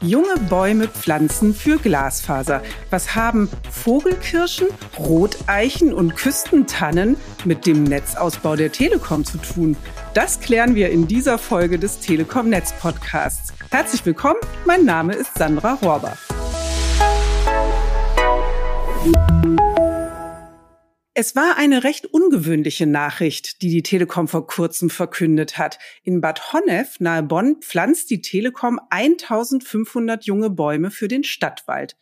Junge Bäume pflanzen für Glasfaser. Was haben Vogelkirschen, Roteichen und Küstentannen mit dem Netzausbau der Telekom zu tun? Das klären wir in dieser Folge des Telekom Netz Podcasts. Herzlich willkommen, mein Name ist Sandra Rohrbach. Es war eine recht ungewöhnliche Nachricht, die die Telekom vor kurzem verkündet hat. In Bad Honnef nahe Bonn pflanzt die Telekom 1500 junge Bäume für den Stadtwald.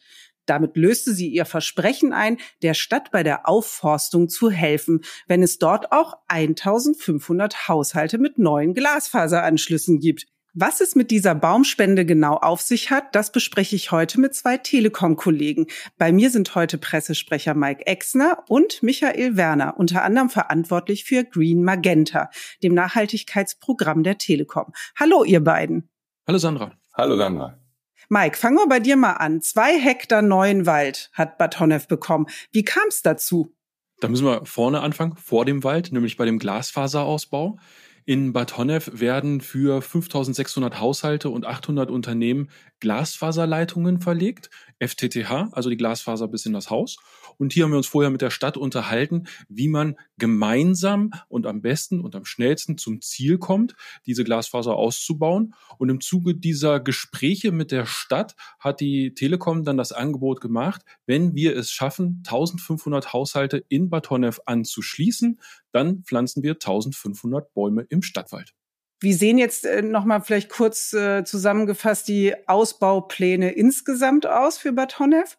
Damit löste sie ihr Versprechen ein, der Stadt bei der Aufforstung zu helfen, wenn es dort auch 1500 Haushalte mit neuen Glasfaseranschlüssen gibt. Was es mit dieser Baumspende genau auf sich hat, das bespreche ich heute mit zwei Telekom-Kollegen. Bei mir sind heute Pressesprecher Mike Exner und Michael Werner, unter anderem verantwortlich für Green Magenta, dem Nachhaltigkeitsprogramm der Telekom. Hallo, ihr beiden. Hallo, Sandra. Hallo, Sandra. Mike, fangen wir bei dir mal an. Zwei Hektar neuen Wald hat Bad Honnef bekommen. Wie kam es dazu? Da müssen wir vorne anfangen, vor dem Wald, nämlich bei dem Glasfaserausbau. In Bad Honnef werden für 5600 Haushalte und 800 Unternehmen Glasfaserleitungen verlegt, FTTH, also die Glasfaser bis in das Haus. Und hier haben wir uns vorher mit der Stadt unterhalten, wie man gemeinsam und am besten und am schnellsten zum Ziel kommt, diese Glasfaser auszubauen. Und im Zuge dieser Gespräche mit der Stadt hat die Telekom dann das Angebot gemacht, wenn wir es schaffen, 1500 Haushalte in Bad Honnef anzuschließen, dann pflanzen wir 1500 Bäume im Stadtwald. Wie sehen jetzt äh, nochmal vielleicht kurz äh, zusammengefasst die Ausbaupläne insgesamt aus für Bad Honnef?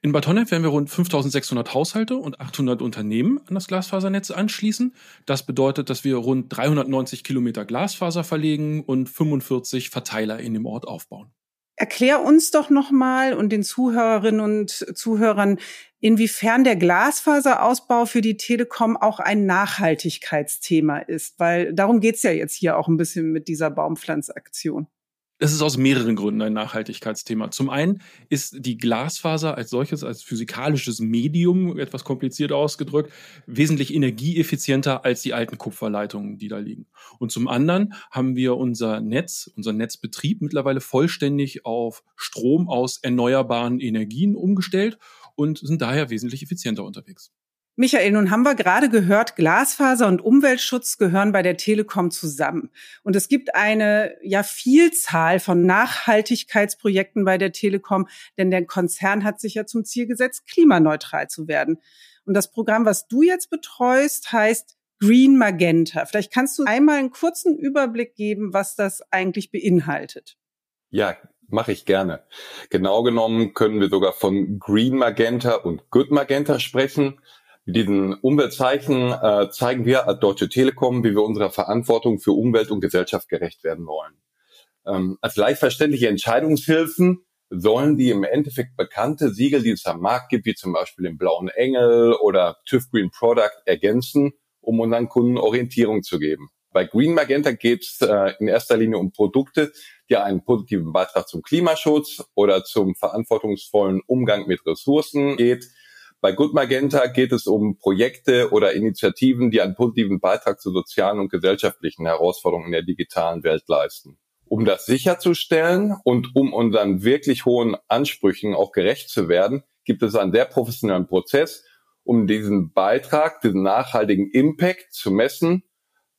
In Bad Honnef werden wir rund 5600 Haushalte und 800 Unternehmen an das Glasfasernetz anschließen. Das bedeutet, dass wir rund 390 Kilometer Glasfaser verlegen und 45 Verteiler in dem Ort aufbauen. Erklär uns doch nochmal und den Zuhörerinnen und Zuhörern, inwiefern der Glasfaserausbau für die Telekom auch ein Nachhaltigkeitsthema ist, weil darum geht's ja jetzt hier auch ein bisschen mit dieser Baumpflanzaktion. Es ist aus mehreren Gründen ein Nachhaltigkeitsthema. Zum einen ist die Glasfaser als solches, als physikalisches Medium, etwas kompliziert ausgedrückt, wesentlich energieeffizienter als die alten Kupferleitungen, die da liegen. Und zum anderen haben wir unser Netz, unser Netzbetrieb mittlerweile vollständig auf Strom aus erneuerbaren Energien umgestellt und sind daher wesentlich effizienter unterwegs. Michael, nun haben wir gerade gehört, Glasfaser und Umweltschutz gehören bei der Telekom zusammen. Und es gibt eine ja Vielzahl von Nachhaltigkeitsprojekten bei der Telekom, denn der Konzern hat sich ja zum Ziel gesetzt, klimaneutral zu werden. Und das Programm, was du jetzt betreust, heißt Green Magenta. Vielleicht kannst du einmal einen kurzen Überblick geben, was das eigentlich beinhaltet. Ja, mache ich gerne. Genau genommen können wir sogar von Green Magenta und Good Magenta sprechen. Mit diesen Umweltzeichen äh, zeigen wir als Deutsche Telekom, wie wir unserer Verantwortung für Umwelt und Gesellschaft gerecht werden wollen. Ähm, als leicht verständliche Entscheidungshilfen sollen die im Endeffekt bekannte Siegel, die es am Markt gibt, wie zum Beispiel den Blauen Engel oder TÜV Green Product, ergänzen, um unseren Kunden Orientierung zu geben. Bei Green Magenta geht es äh, in erster Linie um Produkte, die einen positiven Beitrag zum Klimaschutz oder zum verantwortungsvollen Umgang mit Ressourcen geht, bei Good Magenta geht es um Projekte oder Initiativen, die einen positiven Beitrag zu sozialen und gesellschaftlichen Herausforderungen in der digitalen Welt leisten. Um das sicherzustellen und um unseren wirklich hohen Ansprüchen auch gerecht zu werden, gibt es einen sehr professionellen Prozess, um diesen Beitrag, diesen nachhaltigen Impact zu messen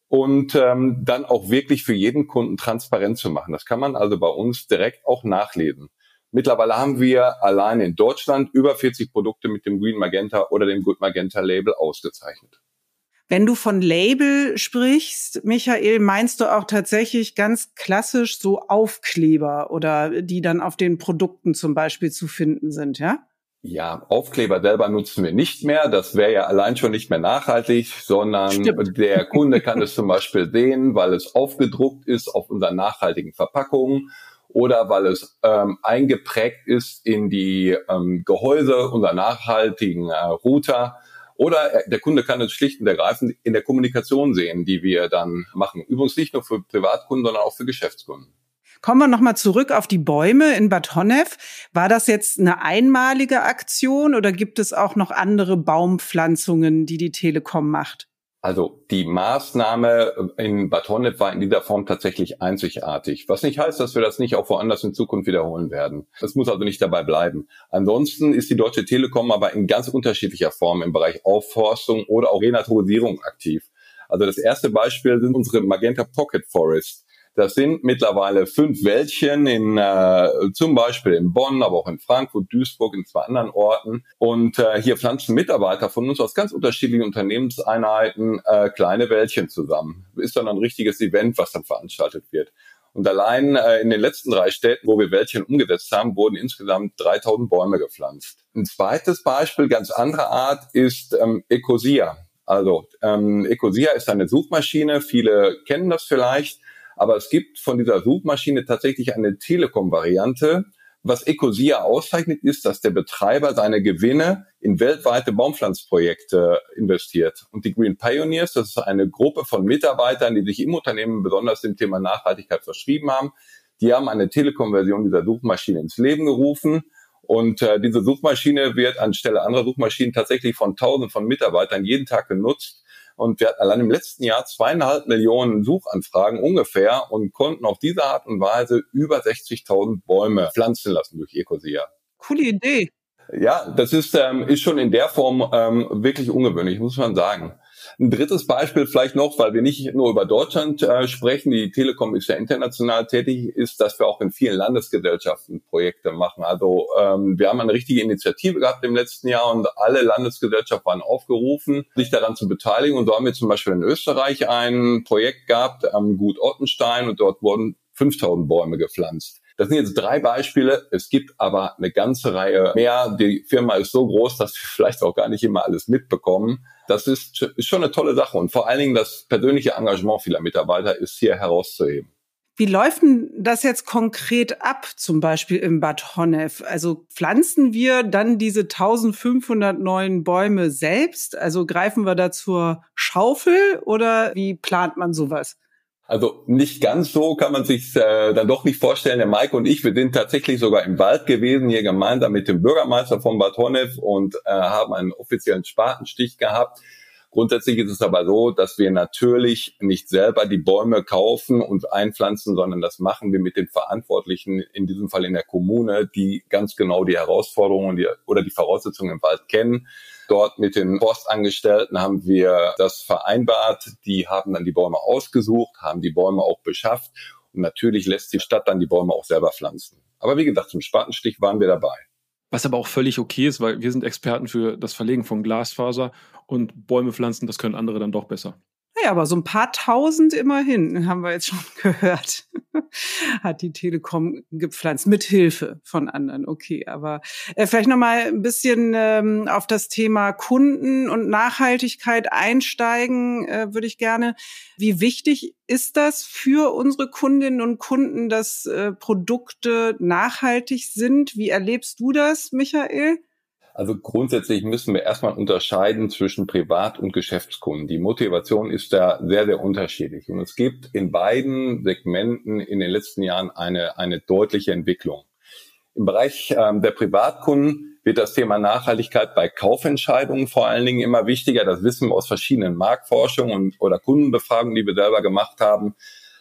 und ähm, dann auch wirklich für jeden Kunden transparent zu machen. Das kann man also bei uns direkt auch nachlesen. Mittlerweile haben wir allein in Deutschland über 40 Produkte mit dem Green Magenta oder dem Good Magenta Label ausgezeichnet. Wenn du von Label sprichst, Michael, meinst du auch tatsächlich ganz klassisch so Aufkleber oder die dann auf den Produkten zum Beispiel zu finden sind, ja? Ja, Aufkleber selber nutzen wir nicht mehr. Das wäre ja allein schon nicht mehr nachhaltig, sondern Stimmt. der Kunde kann es zum Beispiel sehen, weil es aufgedruckt ist auf unseren nachhaltigen Verpackungen oder weil es ähm, eingeprägt ist in die ähm, Gehäuse unserer nachhaltigen äh, Router. Oder der Kunde kann es schlicht und ergreifend in der Kommunikation sehen, die wir dann machen. Übrigens nicht nur für Privatkunden, sondern auch für Geschäftskunden. Kommen wir nochmal zurück auf die Bäume in Bad Honnef. War das jetzt eine einmalige Aktion oder gibt es auch noch andere Baumpflanzungen, die die Telekom macht? Also die Maßnahme in Bad Honnef war in dieser Form tatsächlich einzigartig. Was nicht heißt, dass wir das nicht auch woanders in Zukunft wiederholen werden. Das muss also nicht dabei bleiben. Ansonsten ist die Deutsche Telekom aber in ganz unterschiedlicher Form im Bereich Aufforstung oder auch Renaturisierung aktiv. Also das erste Beispiel sind unsere Magenta Pocket Forest. Das sind mittlerweile fünf Wäldchen in äh, zum Beispiel in Bonn, aber auch in Frankfurt, Duisburg, in zwei anderen Orten. Und äh, hier pflanzen Mitarbeiter von uns aus ganz unterschiedlichen Unternehmenseinheiten äh, kleine Wäldchen zusammen. Ist dann ein richtiges Event, was dann veranstaltet wird. Und allein äh, in den letzten drei Städten, wo wir Wäldchen umgesetzt haben, wurden insgesamt 3000 Bäume gepflanzt. Ein zweites Beispiel, ganz anderer Art, ist ähm, Ecosia. Also ähm, Ecosia ist eine Suchmaschine, viele kennen das vielleicht. Aber es gibt von dieser Suchmaschine tatsächlich eine Telekom-Variante. Was Ecosia auszeichnet, ist, dass der Betreiber seine Gewinne in weltweite Baumpflanzprojekte investiert. Und die Green Pioneers, das ist eine Gruppe von Mitarbeitern, die sich im Unternehmen besonders dem Thema Nachhaltigkeit verschrieben haben. Die haben eine Telekom-Version dieser Suchmaschine ins Leben gerufen. Und äh, diese Suchmaschine wird anstelle anderer Suchmaschinen tatsächlich von Tausenden von Mitarbeitern jeden Tag genutzt und wir hatten allein im letzten Jahr zweieinhalb Millionen Suchanfragen ungefähr und konnten auf diese Art und Weise über 60.000 Bäume pflanzen lassen durch Ecosia. Coole Idee. Ja, das ist, ähm, ist schon in der Form ähm, wirklich ungewöhnlich, muss man sagen. Ein drittes Beispiel vielleicht noch, weil wir nicht nur über Deutschland äh, sprechen, die Telekom ist ja international tätig, ist, dass wir auch in vielen Landesgesellschaften Projekte machen. Also ähm, wir haben eine richtige Initiative gehabt im letzten Jahr und alle Landesgesellschaften waren aufgerufen, sich daran zu beteiligen. Und so haben wir zum Beispiel in Österreich ein Projekt gehabt am Gut Ottenstein und dort wurden 5000 Bäume gepflanzt. Das sind jetzt drei Beispiele. Es gibt aber eine ganze Reihe mehr. Die Firma ist so groß, dass wir vielleicht auch gar nicht immer alles mitbekommen. Das ist, ist schon eine tolle Sache. Und vor allen Dingen das persönliche Engagement vieler Mitarbeiter ist hier herauszuheben. Wie läuft denn das jetzt konkret ab, zum Beispiel im Bad Honnef? Also pflanzen wir dann diese 1500 neuen Bäume selbst? Also greifen wir da zur Schaufel oder wie plant man sowas? Also nicht ganz so kann man sich äh, dann doch nicht vorstellen. Der Mike und ich, wir sind tatsächlich sogar im Wald gewesen, hier gemeinsam mit dem Bürgermeister von Bad Honnef und äh, haben einen offiziellen Spatenstich gehabt. Grundsätzlich ist es aber so, dass wir natürlich nicht selber die Bäume kaufen und einpflanzen, sondern das machen wir mit den Verantwortlichen, in diesem Fall in der Kommune, die ganz genau die Herausforderungen oder die Voraussetzungen im Wald kennen Dort mit den Forstangestellten haben wir das vereinbart. Die haben dann die Bäume ausgesucht, haben die Bäume auch beschafft. Und natürlich lässt die Stadt dann die Bäume auch selber pflanzen. Aber wie gesagt, zum Spatenstich waren wir dabei. Was aber auch völlig okay ist, weil wir sind Experten für das Verlegen von Glasfaser und Bäume pflanzen, das können andere dann doch besser. Ja, aber so ein paar tausend immerhin, haben wir jetzt schon gehört, hat die Telekom gepflanzt, mit Hilfe von anderen. Okay, aber äh, vielleicht nochmal ein bisschen ähm, auf das Thema Kunden und Nachhaltigkeit einsteigen, äh, würde ich gerne. Wie wichtig ist das für unsere Kundinnen und Kunden, dass äh, Produkte nachhaltig sind? Wie erlebst du das, Michael? Also grundsätzlich müssen wir erstmal unterscheiden zwischen Privat- und Geschäftskunden. Die Motivation ist da sehr, sehr unterschiedlich. Und es gibt in beiden Segmenten in den letzten Jahren eine, eine deutliche Entwicklung. Im Bereich ähm, der Privatkunden wird das Thema Nachhaltigkeit bei Kaufentscheidungen vor allen Dingen immer wichtiger. Das wissen wir aus verschiedenen Marktforschungen und, oder Kundenbefragungen, die wir selber gemacht haben.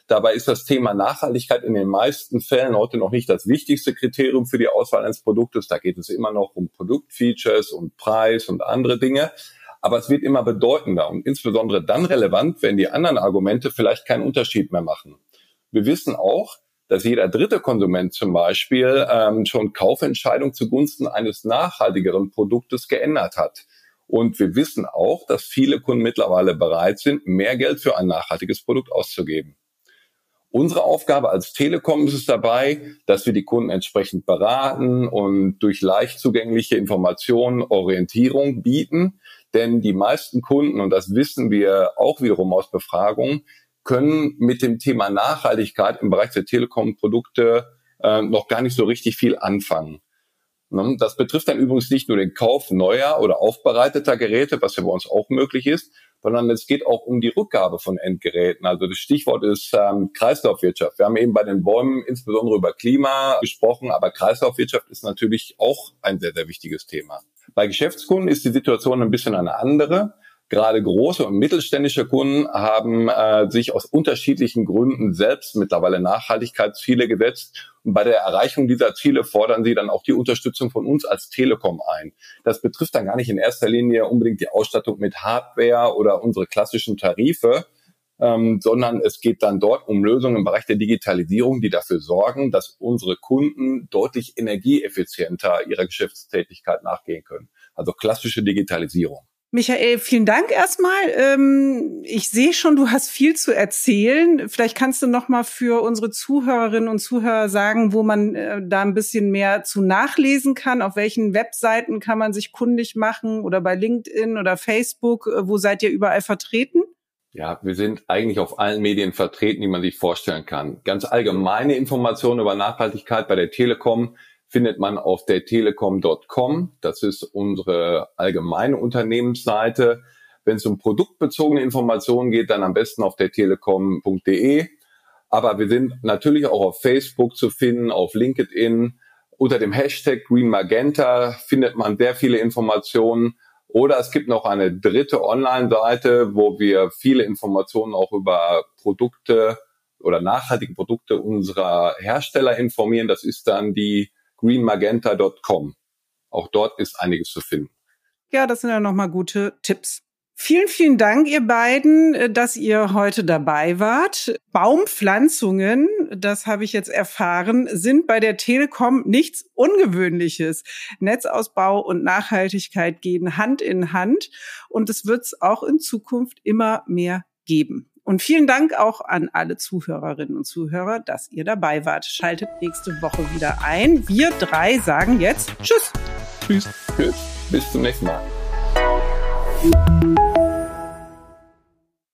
Dabei ist das Thema Nachhaltigkeit in den meisten Fällen heute noch nicht das wichtigste Kriterium für die Auswahl eines Produktes. Da geht es immer noch um Produktfeatures und Preis und andere Dinge. Aber es wird immer bedeutender und insbesondere dann relevant, wenn die anderen Argumente vielleicht keinen Unterschied mehr machen. Wir wissen auch, dass jeder dritte Konsument zum Beispiel ähm, schon Kaufentscheidungen zugunsten eines nachhaltigeren Produktes geändert hat. Und wir wissen auch, dass viele Kunden mittlerweile bereit sind, mehr Geld für ein nachhaltiges Produkt auszugeben. Unsere Aufgabe als Telekom ist es dabei, dass wir die Kunden entsprechend beraten und durch leicht zugängliche Informationen Orientierung bieten. Denn die meisten Kunden, und das wissen wir auch wiederum aus Befragungen, können mit dem Thema Nachhaltigkeit im Bereich der Telekom-Produkte äh, noch gar nicht so richtig viel anfangen. Ne? Das betrifft dann übrigens nicht nur den Kauf neuer oder aufbereiteter Geräte, was ja bei uns auch möglich ist, sondern es geht auch um die Rückgabe von Endgeräten. Also das Stichwort ist ähm, Kreislaufwirtschaft. Wir haben eben bei den Bäumen insbesondere über Klima gesprochen, aber Kreislaufwirtschaft ist natürlich auch ein sehr, sehr wichtiges Thema. Bei Geschäftskunden ist die Situation ein bisschen eine andere. Gerade große und mittelständische Kunden haben äh, sich aus unterschiedlichen Gründen selbst mittlerweile Nachhaltigkeitsziele gesetzt. Und bei der Erreichung dieser Ziele fordern sie dann auch die Unterstützung von uns als Telekom ein. Das betrifft dann gar nicht in erster Linie unbedingt die Ausstattung mit Hardware oder unsere klassischen Tarife, ähm, sondern es geht dann dort um Lösungen im Bereich der Digitalisierung, die dafür sorgen, dass unsere Kunden deutlich energieeffizienter ihrer Geschäftstätigkeit nachgehen können. Also klassische Digitalisierung. Michael, vielen Dank erstmal. Ähm, ich sehe schon, du hast viel zu erzählen. Vielleicht kannst du noch mal für unsere Zuhörerinnen und Zuhörer sagen, wo man äh, da ein bisschen mehr zu nachlesen kann. Auf welchen Webseiten kann man sich kundig machen oder bei LinkedIn oder Facebook? Äh, wo seid ihr überall vertreten? Ja, wir sind eigentlich auf allen Medien vertreten, die man sich vorstellen kann. Ganz allgemeine Informationen über Nachhaltigkeit bei der Telekom findet man auf der telekom.com. Das ist unsere allgemeine Unternehmensseite. Wenn es um produktbezogene Informationen geht, dann am besten auf der telekom.de. Aber wir sind natürlich auch auf Facebook zu finden, auf LinkedIn. Unter dem Hashtag Green Magenta findet man sehr viele Informationen. Oder es gibt noch eine dritte Online-Seite, wo wir viele Informationen auch über Produkte oder nachhaltige Produkte unserer Hersteller informieren. Das ist dann die greenmagenta.com. Auch dort ist einiges zu finden. Ja, das sind ja nochmal gute Tipps. Vielen, vielen Dank, ihr beiden, äh, dass ihr heute dabei wart. Baumpflanzungen, das habe ich jetzt erfahren, sind bei der Telekom nichts Ungewöhnliches. Netzausbau und Nachhaltigkeit gehen Hand in Hand und es wird es auch in Zukunft immer mehr geben. Und vielen Dank auch an alle Zuhörerinnen und Zuhörer, dass ihr dabei wart. Schaltet nächste Woche wieder ein. Wir drei sagen jetzt Tschüss. Tschüss. Tschüss. Bis zum nächsten Mal.